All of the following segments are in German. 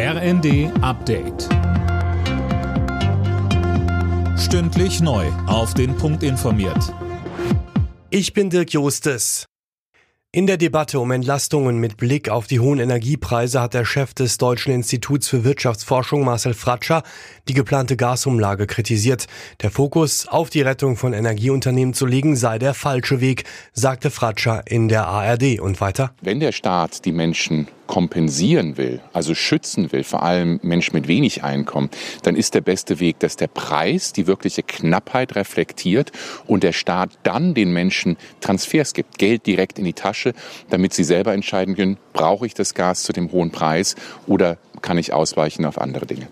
RND Update. Stündlich neu. Auf den Punkt informiert. Ich bin Dirk Jostes. In der Debatte um Entlastungen mit Blick auf die hohen Energiepreise hat der Chef des Deutschen Instituts für Wirtschaftsforschung Marcel Fratscher die geplante Gasumlage kritisiert. Der Fokus auf die Rettung von Energieunternehmen zu legen sei der falsche Weg, sagte Fratscher in der ARD und weiter. Wenn der Staat die Menschen kompensieren will, also schützen will, vor allem Menschen mit wenig Einkommen, dann ist der beste Weg, dass der Preis die wirkliche Knappheit reflektiert und der Staat dann den Menschen Transfers gibt, Geld direkt in die Tasche, damit sie selber entscheiden können, brauche ich das Gas zu dem hohen Preis oder kann ich ausweichen auf andere Dinge.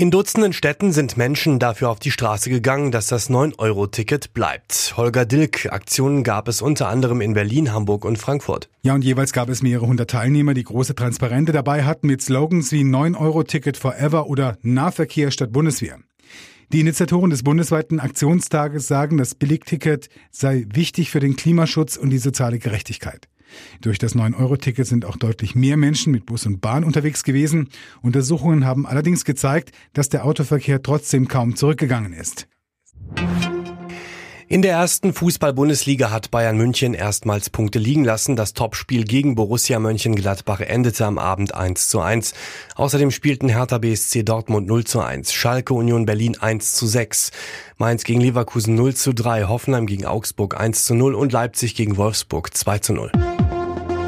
In Dutzenden Städten sind Menschen dafür auf die Straße gegangen, dass das 9-Euro-Ticket bleibt. Holger Dilk, Aktionen gab es unter anderem in Berlin, Hamburg und Frankfurt. Ja, und jeweils gab es mehrere hundert Teilnehmer, die große Transparente dabei hatten mit Slogans wie 9-Euro-Ticket forever oder Nahverkehr statt Bundeswehr. Die Initiatoren des bundesweiten Aktionstages sagen, das Billigticket sei wichtig für den Klimaschutz und die soziale Gerechtigkeit. Durch das 9-Euro-Ticket sind auch deutlich mehr Menschen mit Bus und Bahn unterwegs gewesen. Untersuchungen haben allerdings gezeigt, dass der Autoverkehr trotzdem kaum zurückgegangen ist. In der ersten Fußball-Bundesliga hat Bayern München erstmals Punkte liegen lassen. Das Topspiel gegen Borussia Mönchengladbach endete am Abend 1 zu 1. Außerdem spielten Hertha BSC Dortmund 0 zu 1, Schalke Union Berlin 1 zu 6, Mainz gegen Leverkusen 0 zu 3, Hoffenheim gegen Augsburg 1 zu 0 und Leipzig gegen Wolfsburg 2 zu 0.